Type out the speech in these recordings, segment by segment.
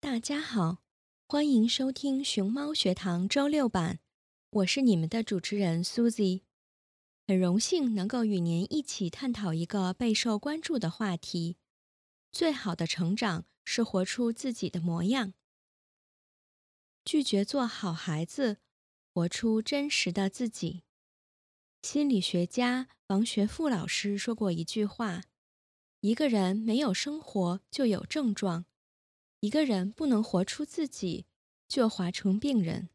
大家好，欢迎收听熊猫学堂周六版，我是你们的主持人 Susie，很荣幸能够与您一起探讨一个备受关注的话题：最好的成长是活出自己的模样，拒绝做好孩子，活出真实的自己。心理学家王学富老师说过一句话：一个人没有生活，就有症状。一个人不能活出自己，就活成病人。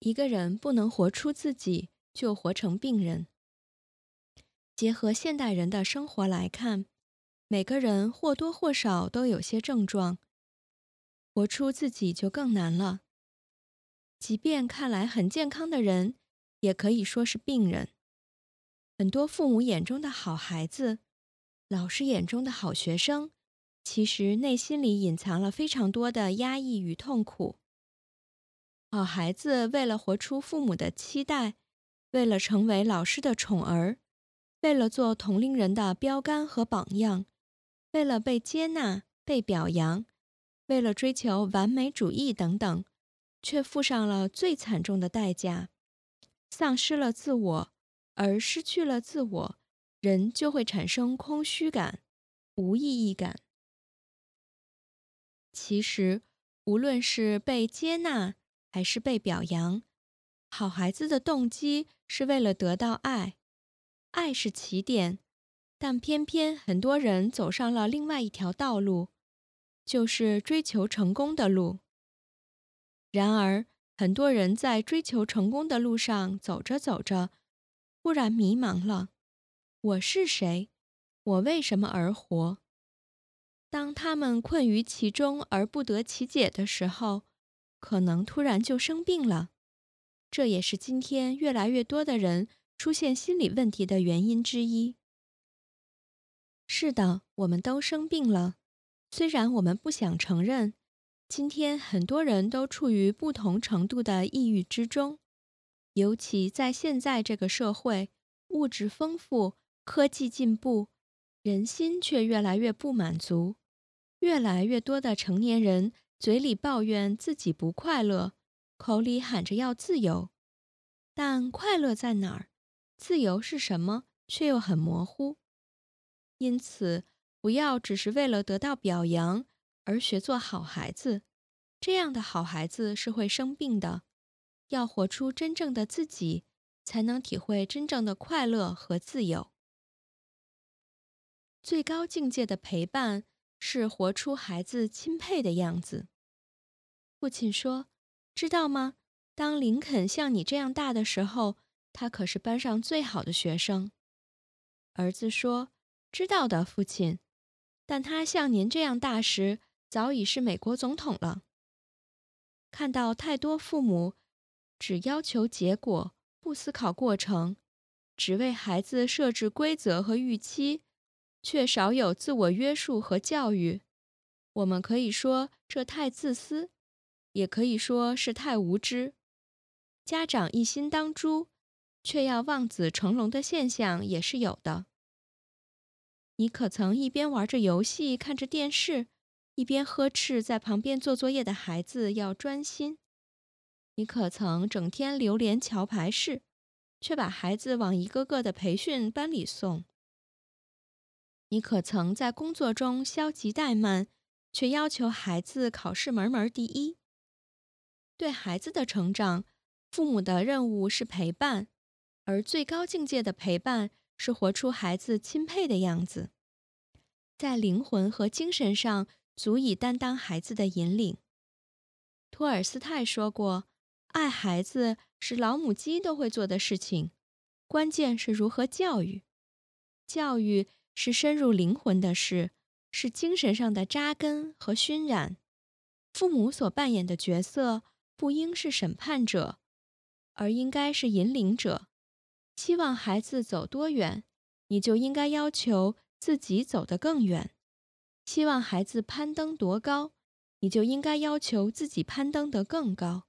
一个人不能活出自己，就活成病人。结合现代人的生活来看，每个人或多或少都有些症状，活出自己就更难了。即便看来很健康的人，也可以说是病人。很多父母眼中的好孩子，老师眼中的好学生，其实内心里隐藏了非常多的压抑与痛苦。好孩子为了活出父母的期待，为了成为老师的宠儿，为了做同龄人的标杆和榜样，为了被接纳、被表扬，为了追求完美主义等等，却付上了最惨重的代价。丧失了自我，而失去了自我，人就会产生空虚感、无意义感。其实，无论是被接纳还是被表扬，好孩子的动机是为了得到爱，爱是起点，但偏偏很多人走上了另外一条道路，就是追求成功的路。然而，很多人在追求成功的路上走着走着，忽然迷茫了：我是谁？我为什么而活？当他们困于其中而不得其解的时候，可能突然就生病了。这也是今天越来越多的人出现心理问题的原因之一。是的，我们都生病了，虽然我们不想承认。今天很多人都处于不同程度的抑郁之中，尤其在现在这个社会，物质丰富，科技进步，人心却越来越不满足。越来越多的成年人嘴里抱怨自己不快乐，口里喊着要自由，但快乐在哪儿？自由是什么？却又很模糊。因此，不要只是为了得到表扬。而学做好孩子，这样的好孩子是会生病的。要活出真正的自己，才能体会真正的快乐和自由。最高境界的陪伴是活出孩子钦佩的样子。父亲说：“知道吗？当林肯像你这样大的时候，他可是班上最好的学生。”儿子说：“知道的，父亲。但他像您这样大时，早已是美国总统了。”看到太多父母只要求结果，不思考过程，只为孩子设置规则和预期，却少有自我约束和教育，我们可以说这太自私，也可以说是太无知。家长一心当猪，却要望子成龙的现象也是有的。你可曾一边玩着游戏，看着电视？一边呵斥在旁边做作业的孩子要专心，你可曾整天流连桥牌室，却把孩子往一个个的培训班里送？你可曾在工作中消极怠慢，却要求孩子考试门门第一？对孩子的成长，父母的任务是陪伴，而最高境界的陪伴是活出孩子钦佩的样子，在灵魂和精神上。足以担当孩子的引领。托尔斯泰说过：“爱孩子是老母鸡都会做的事情，关键是如何教育。教育是深入灵魂的事，是精神上的扎根和熏染。父母所扮演的角色不应是审判者，而应该是引领者。希望孩子走多远，你就应该要求自己走得更远。”希望孩子攀登多高，你就应该要求自己攀登得更高。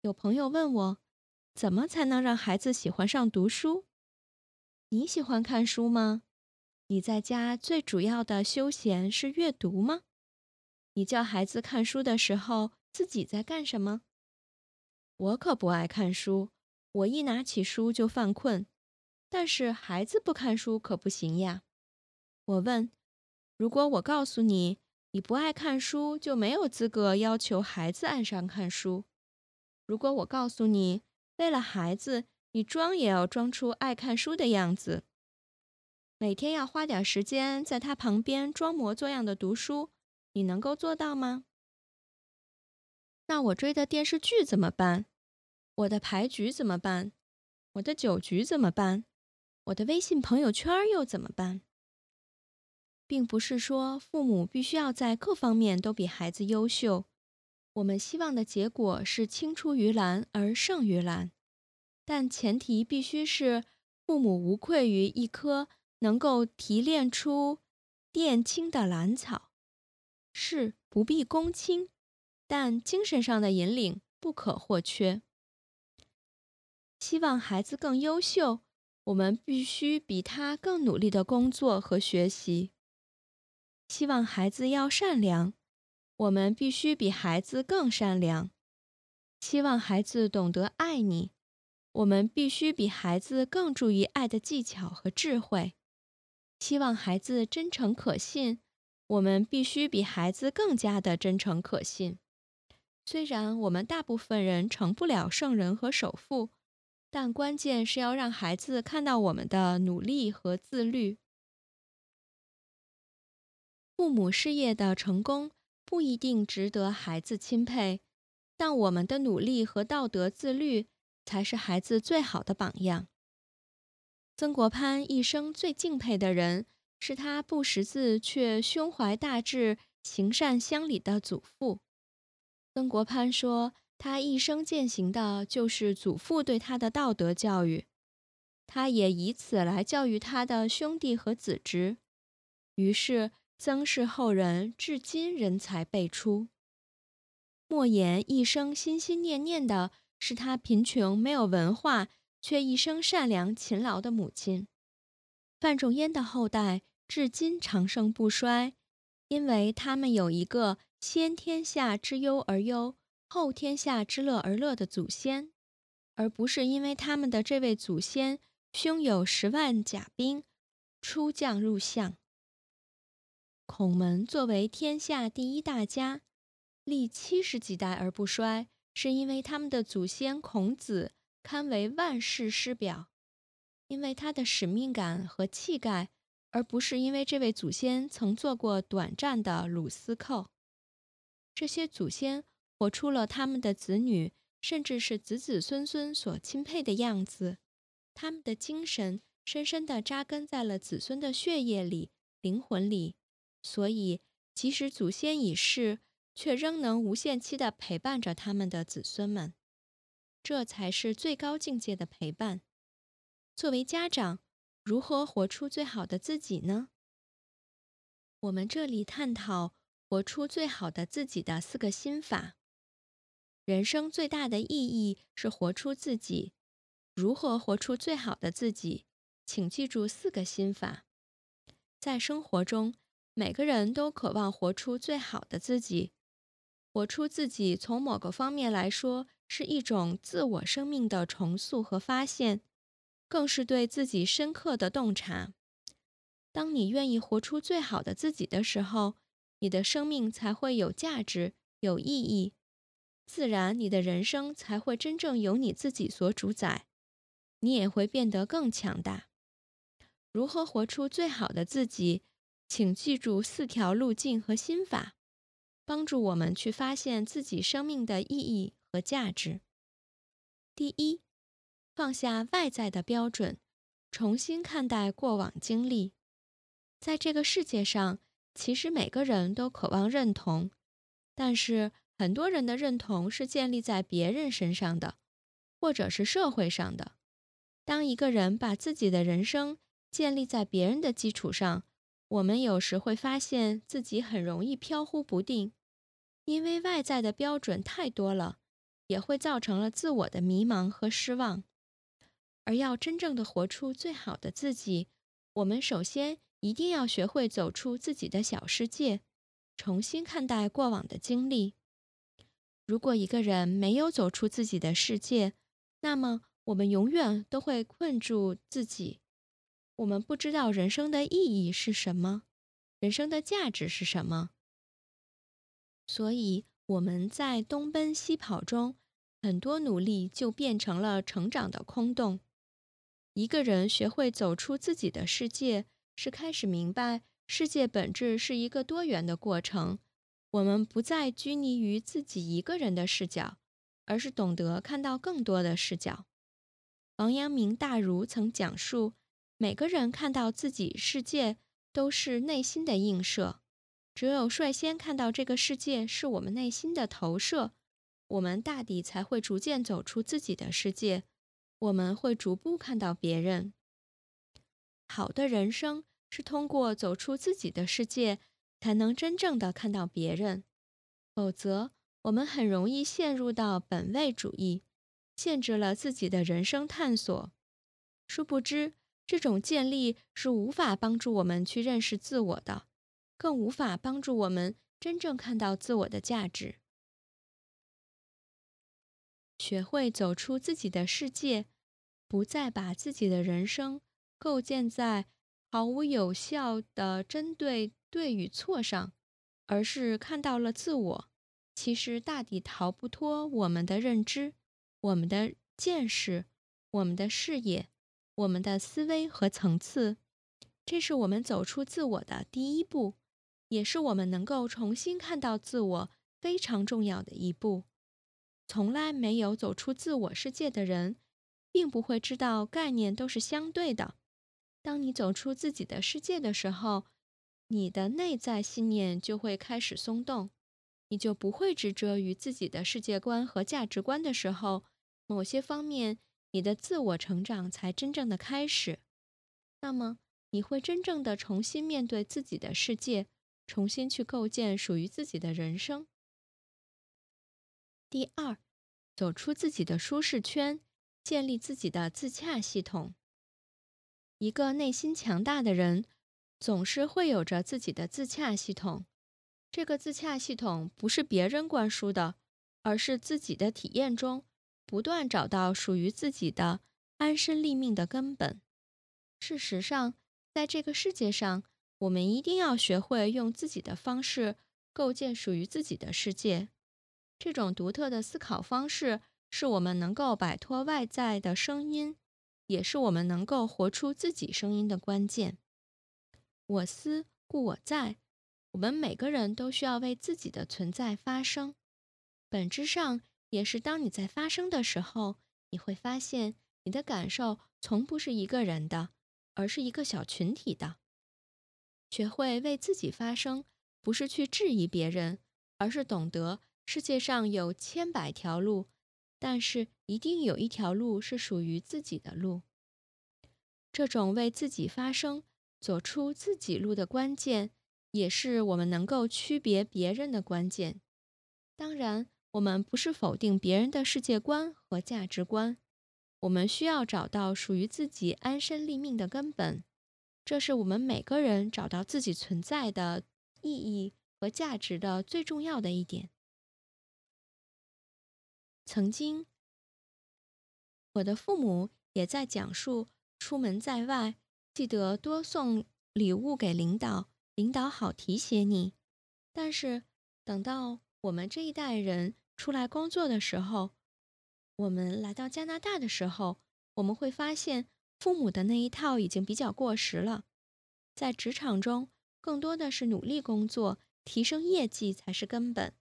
有朋友问我，怎么才能让孩子喜欢上读书？你喜欢看书吗？你在家最主要的休闲是阅读吗？你叫孩子看书的时候，自己在干什么？我可不爱看书，我一拿起书就犯困。但是孩子不看书可不行呀。我问。如果我告诉你，你不爱看书，就没有资格要求孩子爱上看书。如果我告诉你，为了孩子，你装也要装出爱看书的样子，每天要花点时间在他旁边装模作样的读书，你能够做到吗？那我追的电视剧怎么办？我的牌局怎么办？我的酒局怎么办？我的微信朋友圈又怎么办？并不是说父母必须要在各方面都比孩子优秀，我们希望的结果是青出于蓝而胜于蓝，但前提必须是父母无愧于一颗能够提炼出靛青的兰草。是不必躬亲，但精神上的引领不可或缺。希望孩子更优秀，我们必须比他更努力的工作和学习。希望孩子要善良，我们必须比孩子更善良；希望孩子懂得爱你，我们必须比孩子更注意爱的技巧和智慧；希望孩子真诚可信，我们必须比孩子更加的真诚可信。虽然我们大部分人成不了圣人和首富，但关键是要让孩子看到我们的努力和自律。父母事业的成功不一定值得孩子钦佩，但我们的努力和道德自律才是孩子最好的榜样。曾国藩一生最敬佩的人是他不识字却胸怀大志、行善乡里的祖父。曾国藩说，他一生践行的就是祖父对他的道德教育，他也以此来教育他的兄弟和子侄。于是。曾氏后人至今人才辈出。莫言一生心心念念的是他贫穷没有文化却一生善良勤劳的母亲。范仲淹的后代至今长盛不衰，因为他们有一个先天下之忧而忧，后天下之乐而乐的祖先，而不是因为他们的这位祖先胸有十万甲兵，出将入相。孔门作为天下第一大家，历七十几代而不衰，是因为他们的祖先孔子堪为万世师表，因为他的使命感和气概，而不是因为这位祖先曾做过短暂的鲁司寇。这些祖先活出了他们的子女，甚至是子子孙孙所钦佩的样子，他们的精神深深地扎根在了子孙的血液里、灵魂里，所以即使祖先已逝。却仍能无限期地陪伴着他们的子孙们，这才是最高境界的陪伴。作为家长，如何活出最好的自己呢？我们这里探讨活出最好的自己的四个心法。人生最大的意义是活出自己。如何活出最好的自己？请记住四个心法。在生活中，每个人都渴望活出最好的自己。活出自己，从某个方面来说，是一种自我生命的重塑和发现，更是对自己深刻的洞察。当你愿意活出最好的自己的时候，你的生命才会有价值、有意义，自然你的人生才会真正由你自己所主宰，你也会变得更强大。如何活出最好的自己？请记住四条路径和心法。帮助我们去发现自己生命的意义和价值。第一，放下外在的标准，重新看待过往经历。在这个世界上，其实每个人都渴望认同，但是很多人的认同是建立在别人身上的，或者是社会上的。当一个人把自己的人生建立在别人的基础上，我们有时会发现自己很容易飘忽不定。因为外在的标准太多了，也会造成了自我的迷茫和失望。而要真正的活出最好的自己，我们首先一定要学会走出自己的小世界，重新看待过往的经历。如果一个人没有走出自己的世界，那么我们永远都会困住自己。我们不知道人生的意义是什么，人生的价值是什么。所以我们在东奔西跑中，很多努力就变成了成长的空洞。一个人学会走出自己的世界，是开始明白世界本质是一个多元的过程。我们不再拘泥于自己一个人的视角，而是懂得看到更多的视角。王阳明大儒曾讲述，每个人看到自己世界都是内心的映射。只有率先看到这个世界是我们内心的投射，我们大抵才会逐渐走出自己的世界。我们会逐步看到别人。好的人生是通过走出自己的世界，才能真正的看到别人。否则，我们很容易陷入到本位主义，限制了自己的人生探索。殊不知，这种建立是无法帮助我们去认识自我的。更无法帮助我们真正看到自我的价值。学会走出自己的世界，不再把自己的人生构建在毫无有效的针对对与错上，而是看到了自我，其实大抵逃不脱我们的认知、我们的见识、我们的视野、我们的思维和层次。这是我们走出自我的第一步。也是我们能够重新看到自我非常重要的一步。从来没有走出自我世界的人，并不会知道概念都是相对的。当你走出自己的世界的时候，你的内在信念就会开始松动，你就不会执着于自己的世界观和价值观的时候，某些方面你的自我成长才真正的开始。那么，你会真正的重新面对自己的世界。重新去构建属于自己的人生。第二，走出自己的舒适圈，建立自己的自洽系统。一个内心强大的人，总是会有着自己的自洽系统。这个自洽系统不是别人灌输的，而是自己的体验中不断找到属于自己的安身立命的根本。事实上，在这个世界上。我们一定要学会用自己的方式构建属于自己的世界。这种独特的思考方式，是我们能够摆脱外在的声音，也是我们能够活出自己声音的关键。我思故我在，我们每个人都需要为自己的存在发声。本质上，也是当你在发声的时候，你会发现你的感受从不是一个人的，而是一个小群体的。学会为自己发声，不是去质疑别人，而是懂得。世界上有千百条路，但是一定有一条路是属于自己的路。这种为自己发声、走出自己路的关键，也是我们能够区别别人的关键。当然，我们不是否定别人的世界观和价值观，我们需要找到属于自己安身立命的根本。这是我们每个人找到自己存在的意义和价值的最重要的一点。曾经，我的父母也在讲述：出门在外，记得多送礼物给领导，领导好提携你。但是，等到我们这一代人出来工作的时候，我们来到加拿大的时候，我们会发现父母的那一套已经比较过时了。在职场中，更多的是努力工作，提升业绩才是根本。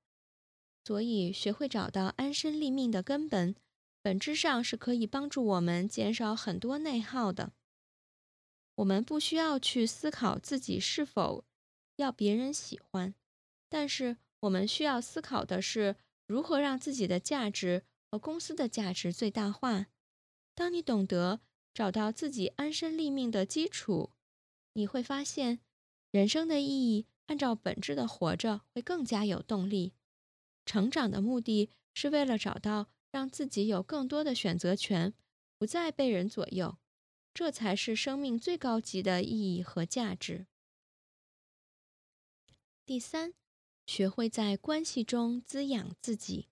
所以，学会找到安身立命的根本，本质上是可以帮助我们减少很多内耗的。我们不需要去思考自己是否要别人喜欢，但是我们需要思考的是如何让自己的价值和公司的价值最大化。当你懂得找到自己安身立命的基础，你会发现人生的意义按照本质的活着会更加有动力。成长的目的是为了找到让自己有更多的选择权，不再被人左右，这才是生命最高级的意义和价值。第三，学会在关系中滋养自己。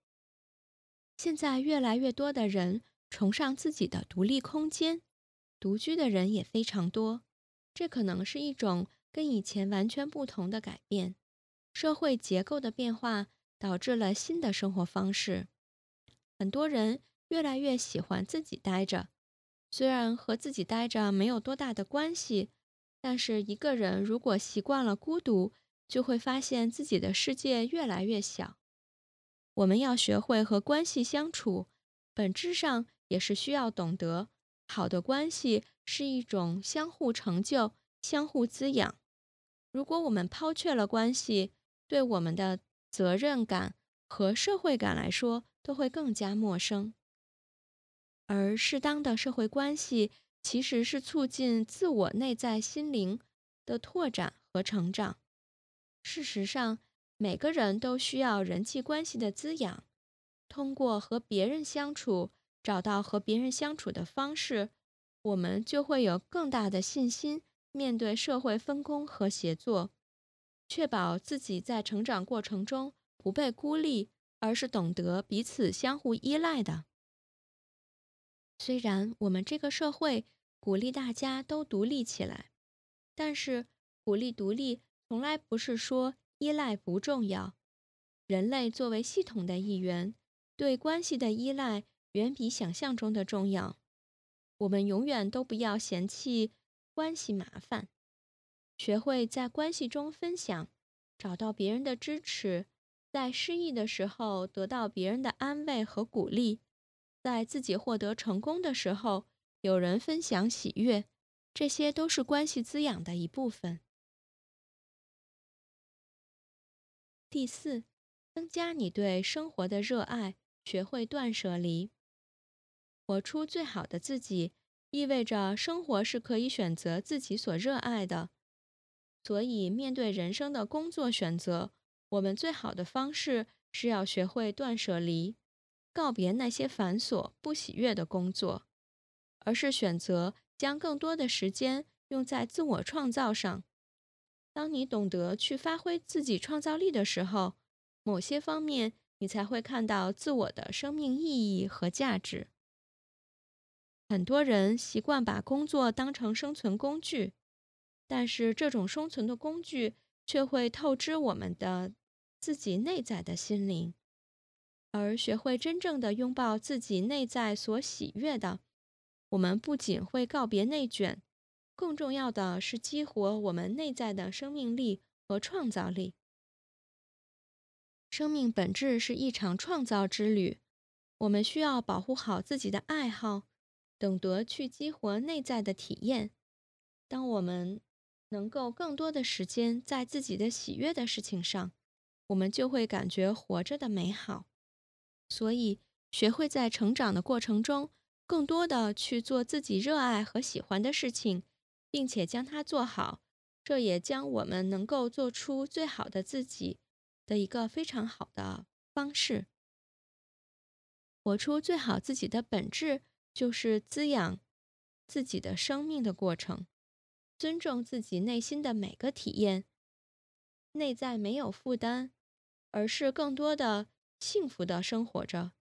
现在越来越多的人崇尚自己的独立空间，独居的人也非常多，这可能是一种跟以前完全不同的改变，社会结构的变化。导致了新的生活方式，很多人越来越喜欢自己待着。虽然和自己待着没有多大的关系，但是一个人如果习惯了孤独，就会发现自己的世界越来越小。我们要学会和关系相处，本质上也是需要懂得，好的关系是一种相互成就、相互滋养。如果我们抛却了关系，对我们的。责任感和社会感来说，都会更加陌生。而适当的社会关系，其实是促进自我内在心灵的拓展和成长。事实上，每个人都需要人际关系的滋养。通过和别人相处，找到和别人相处的方式，我们就会有更大的信心面对社会分工和协作。确保自己在成长过程中不被孤立，而是懂得彼此相互依赖的。虽然我们这个社会鼓励大家都独立起来，但是鼓励独立从来不是说依赖不重要。人类作为系统的一员，对关系的依赖远比想象中的重要。我们永远都不要嫌弃关系麻烦。学会在关系中分享，找到别人的支持，在失意的时候得到别人的安慰和鼓励，在自己获得成功的时候有人分享喜悦，这些都是关系滋养的一部分。第四，增加你对生活的热爱，学会断舍离，活出最好的自己，意味着生活是可以选择自己所热爱的。所以，面对人生的工作选择，我们最好的方式是要学会断舍离，告别那些繁琐不喜悦的工作，而是选择将更多的时间用在自我创造上。当你懂得去发挥自己创造力的时候，某些方面你才会看到自我的生命意义和价值。很多人习惯把工作当成生存工具。但是，这种生存的工具却会透支我们的自己内在的心灵。而学会真正的拥抱自己内在所喜悦的，我们不仅会告别内卷，更重要的是激活我们内在的生命力和创造力。生命本质是一场创造之旅，我们需要保护好自己的爱好，懂得去激活内在的体验。当我们能够更多的时间在自己的喜悦的事情上，我们就会感觉活着的美好。所以，学会在成长的过程中，更多的去做自己热爱和喜欢的事情，并且将它做好，这也将我们能够做出最好的自己。的一个非常好的方式，活出最好自己的本质，就是滋养自己的生命的过程，尊重自己内心的每个体验，内在没有负担，而是更多的幸福的生活着。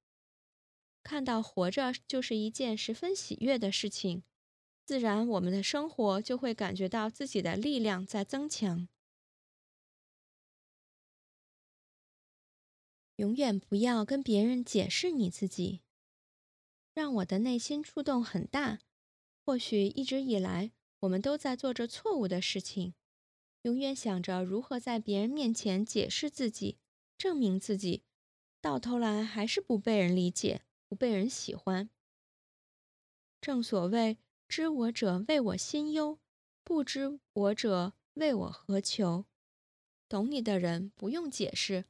看到活着就是一件十分喜悦的事情，自然我们的生活就会感觉到自己的力量在增强。永远不要跟别人解释你自己。让我的内心触动很大。或许一直以来，我们都在做着错误的事情，永远想着如何在别人面前解释自己、证明自己，到头来还是不被人理解、不被人喜欢。正所谓“知我者谓我心忧，不知我者谓我何求”。懂你的人不用解释。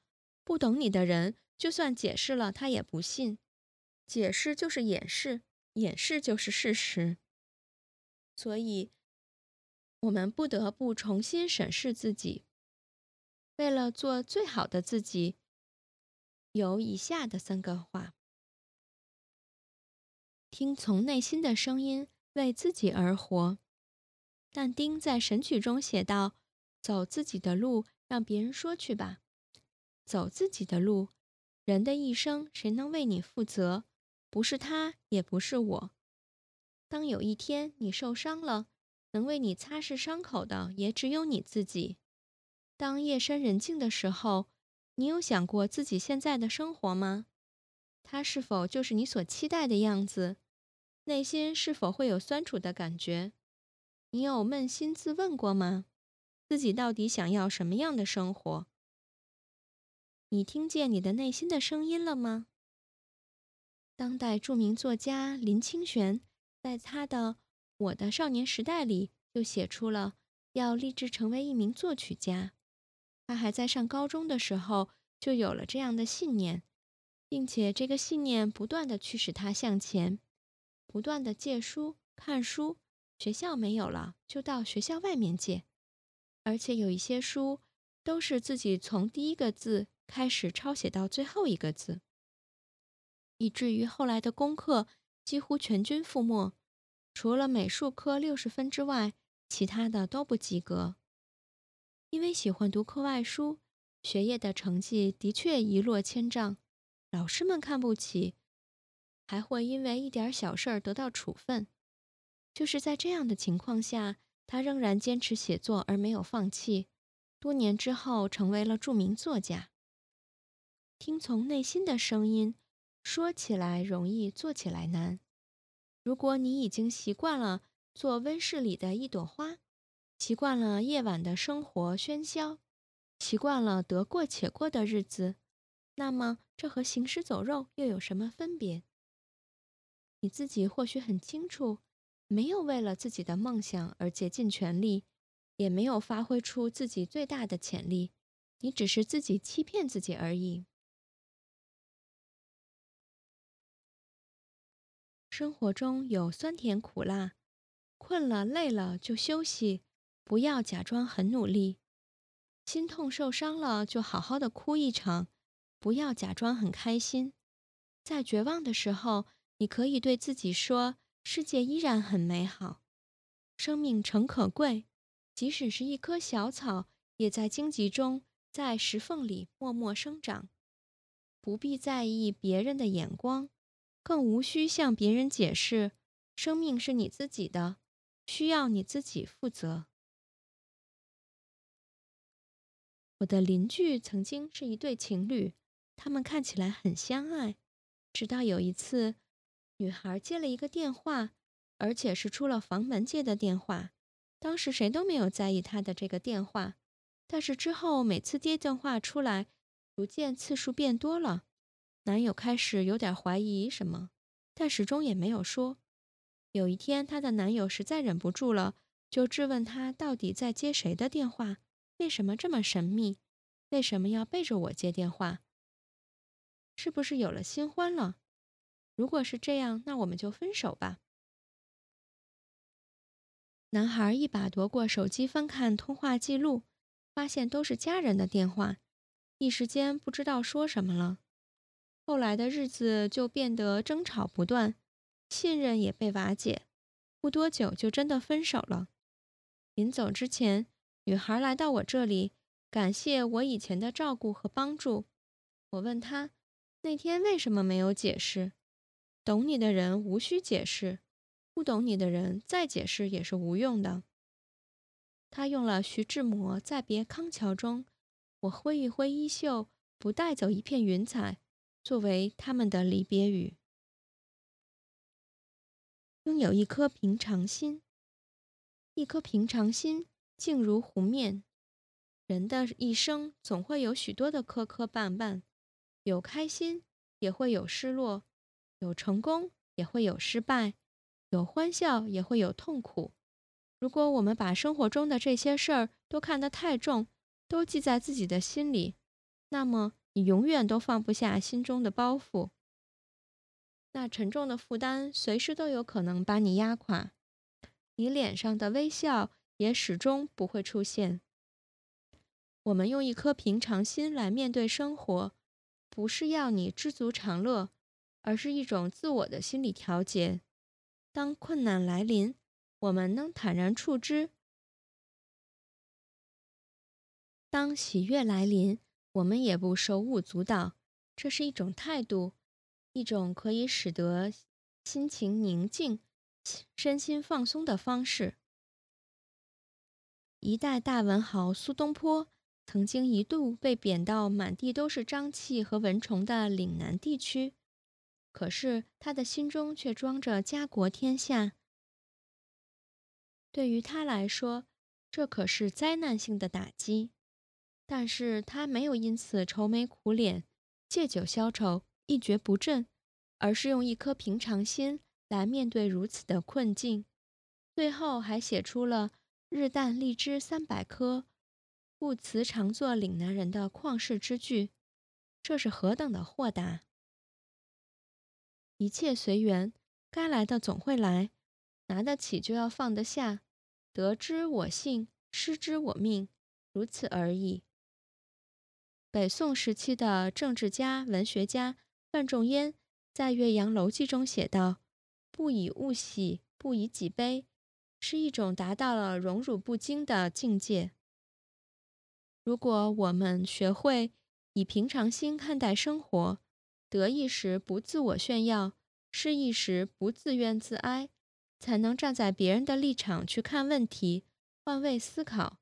不懂你的人，就算解释了，他也不信。解释就是掩饰，掩饰就是事实。所以，我们不得不重新审视自己。为了做最好的自己，有以下的三个话：听从内心的声音，为自己而活。但丁在《神曲》中写道：“走自己的路，让别人说去吧。”走自己的路，人的一生谁能为你负责？不是他，也不是我。当有一天你受伤了，能为你擦拭伤口的也只有你自己。当夜深人静的时候，你有想过自己现在的生活吗？它是否就是你所期待的样子？内心是否会有酸楚的感觉？你有扪心自问过吗？自己到底想要什么样的生活？你听见你的内心的声音了吗？当代著名作家林清玄在他的《我的少年时代》里就写出了要立志成为一名作曲家。他还在上高中的时候就有了这样的信念，并且这个信念不断的驱使他向前，不断的借书看书。学校没有了，就到学校外面借，而且有一些书都是自己从第一个字。开始抄写到最后一个字，以至于后来的功课几乎全军覆没，除了美术科六十分之外，其他的都不及格。因为喜欢读课外书，学业的成绩的确一落千丈，老师们看不起，还会因为一点小事儿得到处分。就是在这样的情况下，他仍然坚持写作而没有放弃，多年之后成为了著名作家。听从内心的声音，说起来容易，做起来难。如果你已经习惯了做温室里的一朵花，习惯了夜晚的生活喧嚣，习惯了得过且过的日子，那么这和行尸走肉又有什么分别？你自己或许很清楚，没有为了自己的梦想而竭尽全力，也没有发挥出自己最大的潜力，你只是自己欺骗自己而已。生活中有酸甜苦辣，困了累了就休息，不要假装很努力；心痛受伤了就好好的哭一场，不要假装很开心。在绝望的时候，你可以对自己说：“世界依然很美好，生命诚可贵，即使是一棵小草，也在荆棘中，在石缝里默默生长。”不必在意别人的眼光。更无需向别人解释，生命是你自己的，需要你自己负责。我的邻居曾经是一对情侣，他们看起来很相爱。直到有一次，女孩接了一个电话，而且是出了房门接的电话。当时谁都没有在意她的这个电话，但是之后每次接电话出来，逐渐次数变多了。男友开始有点怀疑什么，但始终也没有说。有一天，她的男友实在忍不住了，就质问她到底在接谁的电话，为什么这么神秘，为什么要背着我接电话？是不是有了新欢了？如果是这样，那我们就分手吧。男孩一把夺过手机，翻看通话记录，发现都是家人的电话，一时间不知道说什么了。后来的日子就变得争吵不断，信任也被瓦解，不多久就真的分手了。临走之前，女孩来到我这里，感谢我以前的照顾和帮助。我问她。那天为什么没有解释？懂你的人无需解释，不懂你的人再解释也是无用的。他用了徐志摩《再别康桥》中“我挥一挥衣袖，不带走一片云彩”作为他们的离别语。拥有一颗平常心，一颗平常心静如湖面。人的一生总会有许多的磕磕绊绊。有开心，也会有失落；有成功，也会有失败；有欢笑，也会有痛苦。如果我们把生活中的这些事儿都看得太重，都记在自己的心里，那么你永远都放不下心中的包袱。那沉重的负担随时都有可能把你压垮，你脸上的微笑也始终不会出现。我们用一颗平常心来面对生活。不是要你知足常乐，而是一种自我的心理调节。当困难来临，我们能坦然处之；当喜悦来临，我们也不手舞足蹈。这是一种态度，一种可以使得心情宁静、身心放松的方式。一代大文豪苏东坡。曾经一度被贬到满地都是瘴气和蚊虫的岭南地区，可是他的心中却装着家国天下。对于他来说，这可是灾难性的打击，但是他没有因此愁眉苦脸、借酒消愁、一蹶不振，而是用一颗平常心来面对如此的困境，最后还写出了“日啖荔枝三百颗”。不辞常作岭南人的旷世之句，这是何等的豁达！一切随缘，该来的总会来，拿得起就要放得下，得之我幸，失之我命，如此而已。北宋时期的政治家、文学家范仲淹在《岳阳楼记》中写道：“不以物喜，不以己悲”，是一种达到了荣辱不惊的境界。如果我们学会以平常心看待生活，得意时不自我炫耀，失意时不自怨自哀，才能站在别人的立场去看问题，换位思考，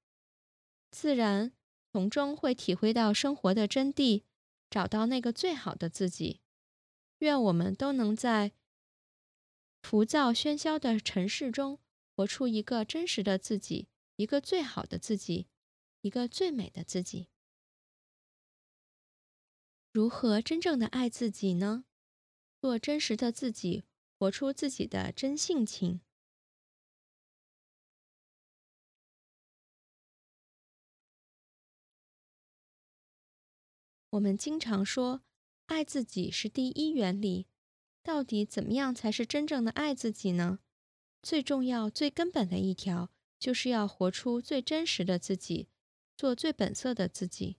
自然从中会体会到生活的真谛，找到那个最好的自己。愿我们都能在浮躁喧嚣的尘世中，活出一个真实的自己，一个最好的自己。一个最美的自己，如何真正的爱自己呢？做真实的自己，活出自己的真性情。我们经常说，爱自己是第一原理。到底怎么样才是真正的爱自己呢？最重要、最根本的一条，就是要活出最真实的自己。做最本色的自己。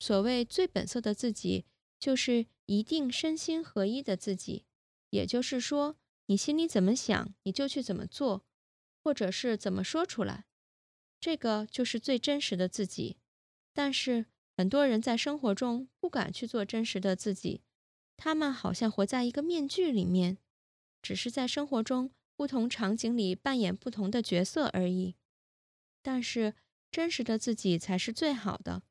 所谓最本色的自己，就是一定身心合一的自己。也就是说，你心里怎么想，你就去怎么做，或者是怎么说出来，这个就是最真实的自己。但是很多人在生活中不敢去做真实的自己，他们好像活在一个面具里面，只是在生活中不同场景里扮演不同的角色而已。但是。真实的自己才是最好的。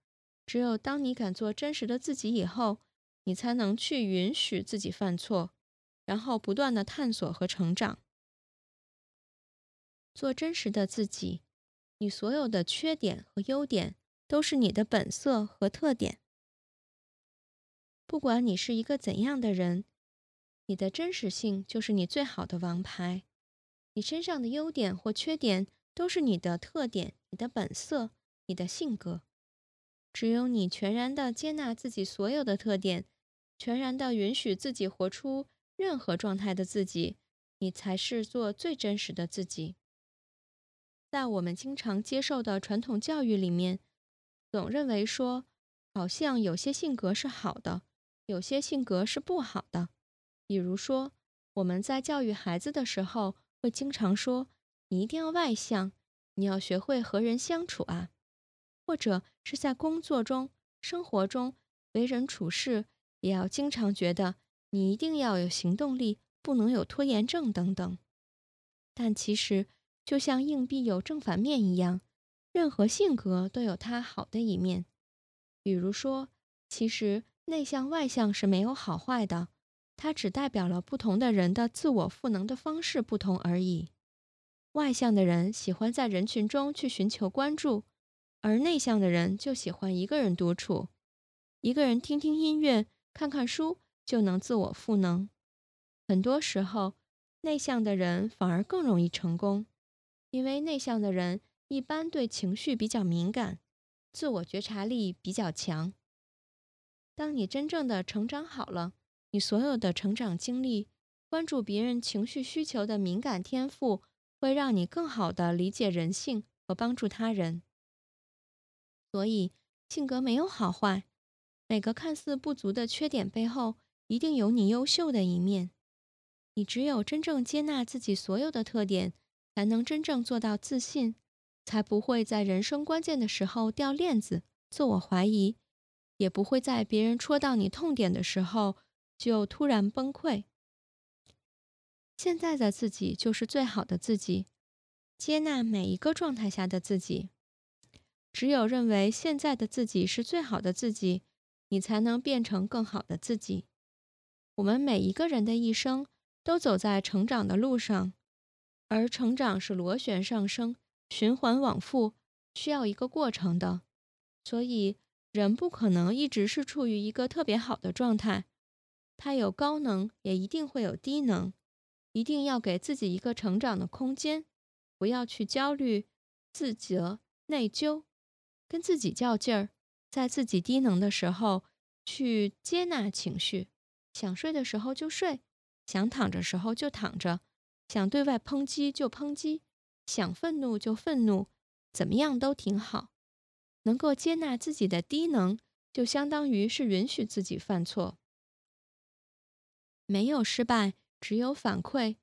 只有当你敢做真实的自己以后，你才能去允许自己犯错，然后不断的探索和成长。做真实的自己，你所有的缺点和优点都是你的本色和特点。不管你是一个怎样的人，你的真实性就是你最好的王牌。你身上的优点或缺点都是你的特点、你的本色、你的性格。只有你全然的接纳自己所有的特点，全然的允许自己活出任何状态的自己，你才是做最真实的自己。在我们经常接受的传统教育里面，总认为说，好像有些性格是好的。有些性格是不好的，比如说我们在教育孩子的时候，会经常说你一定要外向，你要学会和人相处啊，或者是在工作中、生活中为人处事，也要经常觉得你一定要有行动力，不能有拖延症等等。但其实就像硬币有正反面一样，任何性格都有它好的一面。比如说，其实。内向外向是没有好坏的，它只代表了不同的人的自我赋能的方式不同而已。外向的人喜欢在人群中去寻求关注，而内向的人就喜欢一个人独处，一个人听听音乐、看看书就能自我赋能。很多时候，内向的人反而更容易成功，因为内向的人一般对情绪比较敏感，自我觉察力比较强。当你真正的成长好了，你所有的成长经历、关注别人情绪需求的敏感天赋，会让你更好的理解人性和帮助他人。所以，性格没有好坏，每个看似不足的缺点背后，一定有你优秀的一面。你只有真正接纳自己所有的特点，才能真正做到自信，才不会在人生关键的时候掉链子、自我怀疑。也不会在别人戳到你痛点的时候就突然崩溃。现在的自己就是最好的自己，接纳每一个状态下的自己。只有认为现在的自己是最好的自己，你才能变成更好的自己。我们每一个人的一生都走在成长的路上，而成长是螺旋上升、循环往复，需要一个过程的，所以。人不可能一直是处于一个特别好的状态，他有高能，也一定会有低能，一定要给自己一个成长的空间，不要去焦虑、自责、内疚，跟自己较劲儿，在自己低能的时候去接纳情绪，想睡的时候就睡，想躺着时候就躺着，想对外抨击就抨击，想愤怒就愤怒，怎么样都挺好。能够接纳自己的低能，就相当于是允许自己犯错。没有失败，只有反馈。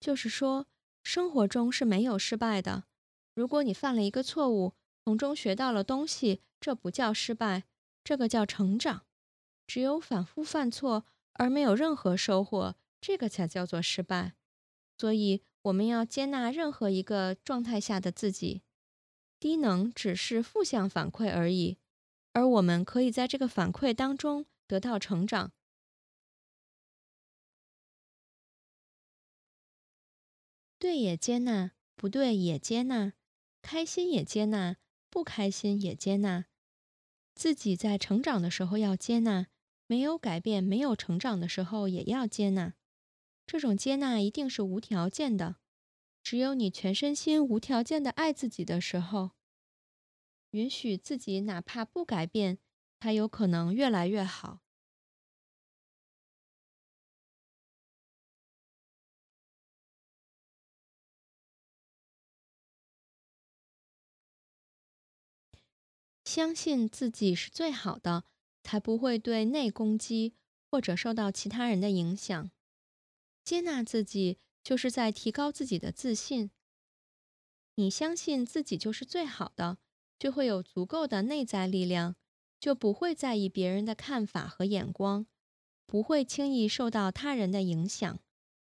就是说，生活中是没有失败的。如果你犯了一个错误，从中学到了东西，这不叫失败，这个叫成长。只有反复犯错而没有任何收获，这个才叫做失败。所以，我们要接纳任何一个状态下的自己。低能只是负向反馈而已，而我们可以在这个反馈当中得到成长。对也接纳，不对也接纳，开心也接纳，不开心也接纳。自己在成长的时候要接纳，没有改变、没有成长的时候也要接纳。这种接纳一定是无条件的。只有你全身心无条件的爱自己的时候，允许自己哪怕不改变，才有可能越来越好。相信自己是最好的，才不会对内攻击或者受到其他人的影响。接纳自己。就是在提高自己的自信。你相信自己就是最好的，就会有足够的内在力量，就不会在意别人的看法和眼光，不会轻易受到他人的影响。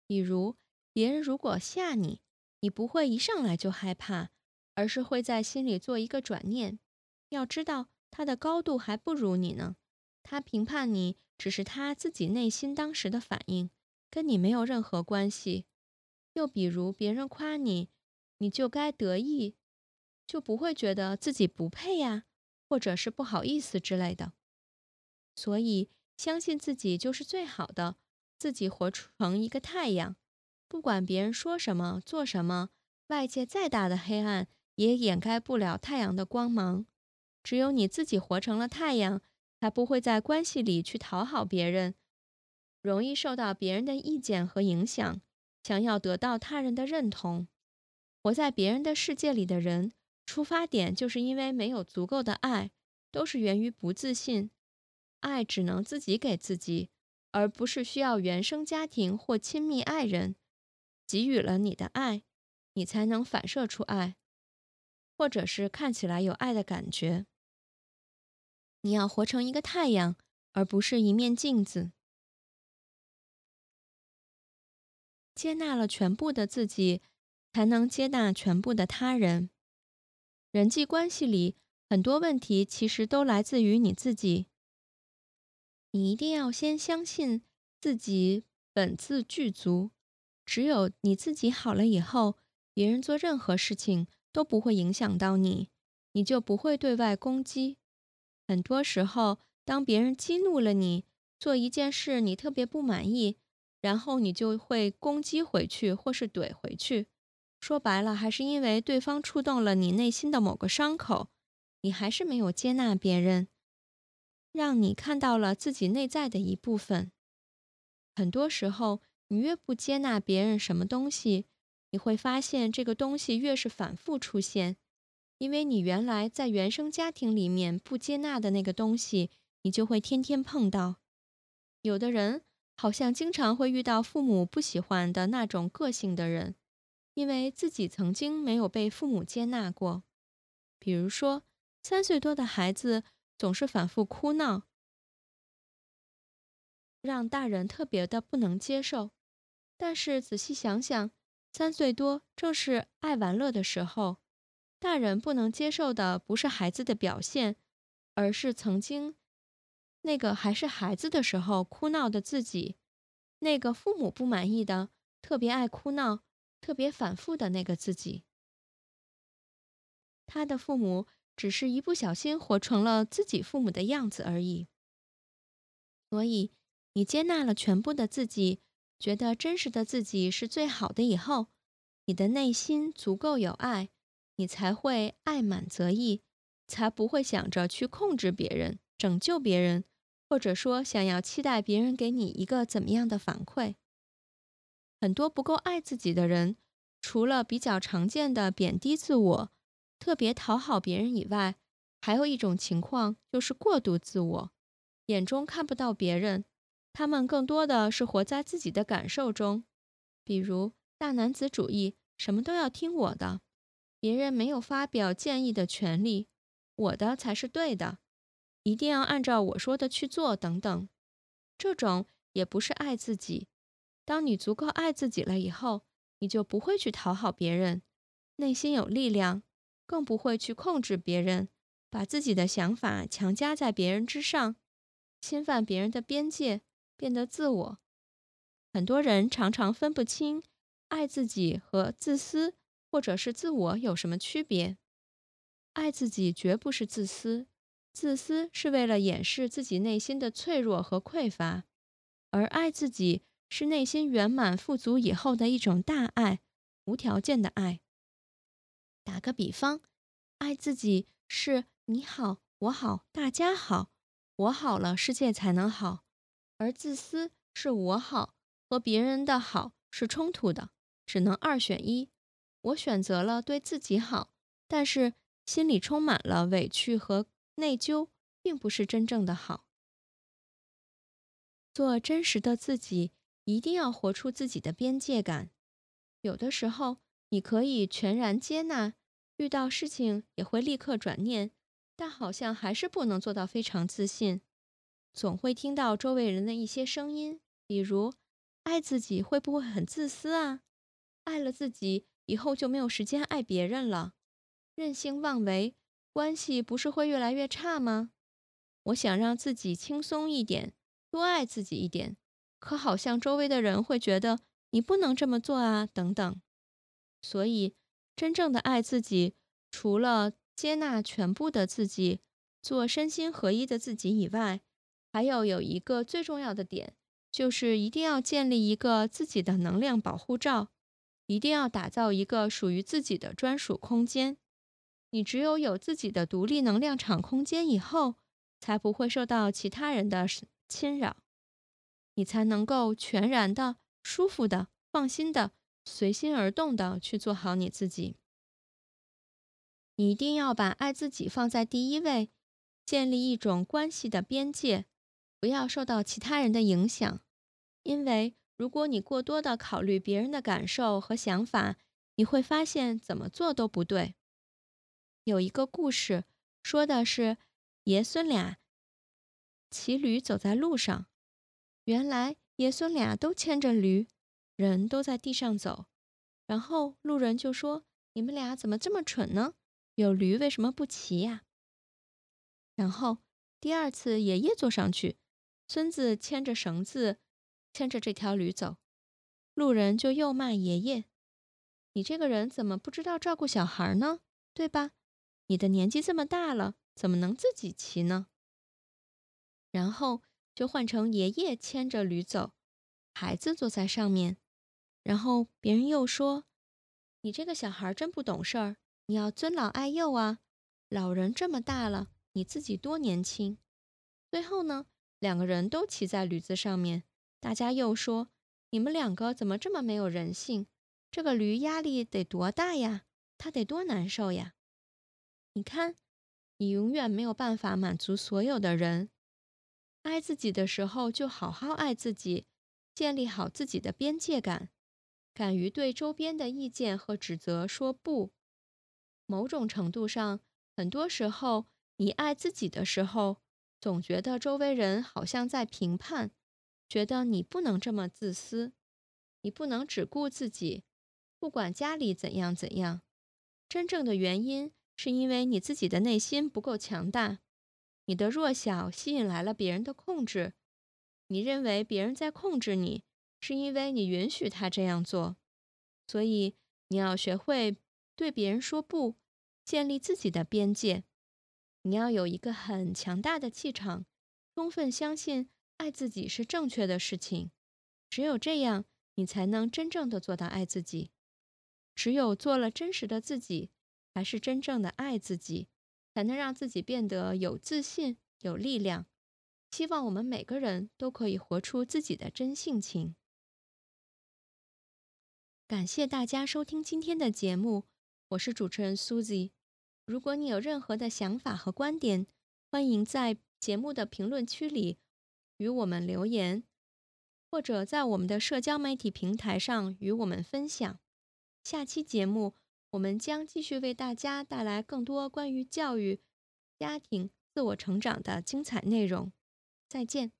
比如，别人如果吓你，你不会一上来就害怕，而是会在心里做一个转念，要知道他的高度还不如你呢，他评判你只是他自己内心当时的反应，跟你没有任何关系。又比如别人夸你，你就该得意，就不会觉得自己不配呀，或者是不好意思之类的。所以，相信自己就是最好的，自己活成一个太阳，不管别人说什么、做什么，外界再大的黑暗也掩盖不了太阳的光芒。只有你自己活成了太阳。才不会在关系里去讨好别人，容易受到别人的意见和影响，想要得到他人的认同。活在别人的世界里的人，出发点就是因为没有足够的爱，都是源于不自信。爱只能自己给自己，而不是需要原生家庭或亲密爱人给予了你的爱，你才能反射出爱，或者是看起来有爱的感觉。你要活成一个太阳，而不是一面镜子。接纳了全部的自己，才能接纳全部的他人。人际关系里很多问题其实都来自于你自己。你一定要先相信自己本自具足，只有你自己好了以后，别人做任何事情都不会影响到你，你就不会对外攻击。很多时候，当别人激怒了你，做一件事你特别不满意，然后你就会攻击回去，或是怼回去。说白了，还是因为对方触动了你内心的某个伤口，你还是没有接纳别人，让你看到了自己内在的一部分。很多时候，你越不接纳别人什么东西，你会发现这个东西越是反复出现。因为你原来在原生家庭里面不接纳的那个东西，你就会天天碰到。有的人好像经常会遇到父母不喜欢的那种个性的人，因为自己曾经没有被父母接纳过。比如说，三岁多的孩子总是反复哭闹，让大人特别的不能接受。但是仔细想想，三岁多正是爱玩乐的时候。大人不能接受的不是孩子的表现，而是曾经那个还是孩子的时候哭闹的自己，那个父母不满意的、特别爱哭闹、特别反复的那个自己。他的父母只是一不小心活成了自己父母的样子而已。所以，你接纳了全部的自己，觉得真实的自己是最好的以后，你的内心足够有爱。你才会爱满则溢，才不会想着去控制别人、拯救别人，或者说想要期待别人给你一个怎么样的反馈。很多不够爱自己的人，除了比较常见的贬低自我、特别讨好别人以外，还有一种情况就是过度自我，眼中看不到别人，他们更多的是活在自己的感受中，比如大男子主义，什么都要听我的。别人没有发表建议的权利，我的才是对的，一定要按照我说的去做，等等。这种也不是爱自己。当你足够爱自己了以后，你就不会去讨好别人，内心有力量，更不会去控制别人，把自己的想法强加在别人之上，侵犯别人的边界，变得自我。很多人常常分不清爱自己和自私。或者是自我有什么区别？爱自己绝不是自私，自私是为了掩饰自己内心的脆弱和匮乏，而爱自己是内心圆满富足以后的一种大爱，无条件的爱。打个比方，爱自己是你好，我好，大家好，我好了，世界才能好；而自私是我好和别人的好是冲突的，只能二选一。我选择了对自己好，但是心里充满了委屈和内疚，并不是真正的好。做真实的自己，一定要活出自己的边界感。有的时候，你可以全然接纳，遇到事情也会立刻转念，但好像还是不能做到非常自信。总会听到周围人的一些声音，比如：“爱自己会不会很自私啊？爱了自己。”以后就没有时间爱别人了，任性妄为，关系不是会越来越差吗？我想让自己轻松一点，多爱自己一点，可好像周围的人会觉得你不能这么做啊，等等。所以，真正的爱自己，除了接纳全部的自己，做身心合一的自己以外，还要有一个最重要的点，就是一定要建立一个自己的能量保护罩，一定要打造一个属于自己的专属空间。你只有有自己的独立能量场空间以后，才不会受到其他人的侵扰，你才能够全然的、舒服的、放心的、随心而动的去做好你自己。你一定要把爱自己放在第一位，建立一种关系的边界，不要受到其他人的影响。因为如果你过多的考虑别人的感受和想法，你会发现怎么做都不对。有一个故事，说的是爷孙俩骑驴走在路上。原来爷孙俩都牵着驴，人都在地上走。然后路人就说：“你们俩怎么这么蠢呢？有驴为什么不骑呀？”然后第二次爷爷坐上去，孙子牵着绳子牵着这条驴走。路人就又骂爷爷：“你这个人怎么不知道照顾小孩呢？对吧？”你的年纪这么大了，怎么能自己骑呢？然后就换成爷爷牵着驴走，孩子坐在上面。然后别人又说：“你这个小孩真不懂事儿，你要尊老爱幼啊！老人这么大了，你自己多年轻。”最后呢，两个人都骑在驴子上面，大家又说：“你们两个怎么这么没有人性？这个驴压力得多大呀？它得多难受呀？”你看，你永远没有办法满足所有的人。爱自己的时候，就好好爱自己，建立好自己的边界感，敢于对周边的意见和指责说不。某种程度上，很多时候，你爱自己的时候，总觉得周围人好像在评判，觉得你不能这么自私，你不能只顾自己，不管家里怎样怎样。真正的原因。是因为你自己的内心不够强大，你的弱小吸引来了别人的控制。你认为别人在控制你，是因为你允许他这样做。所以你要学会对别人说不，建立自己的边界。你要有一个很强大的气场，充分相信爱自己是正确的事情。只有这样，你才能真正的做到爱自己。只有做了真实的自己。才是真正的爱自己，才能让自己变得有自信、有力量。希望我们每个人都可以活出自己的真性情。感谢大家收听今天的节目，我是主持人 Susie。如果你有任何的想法和观点，欢迎在节目的评论区里与我们留言，或者在我们的社交媒体平台上与我们分享。下期节目。我们将继续为大家带来更多关于教育、家庭、自我成长的精彩内容。再见。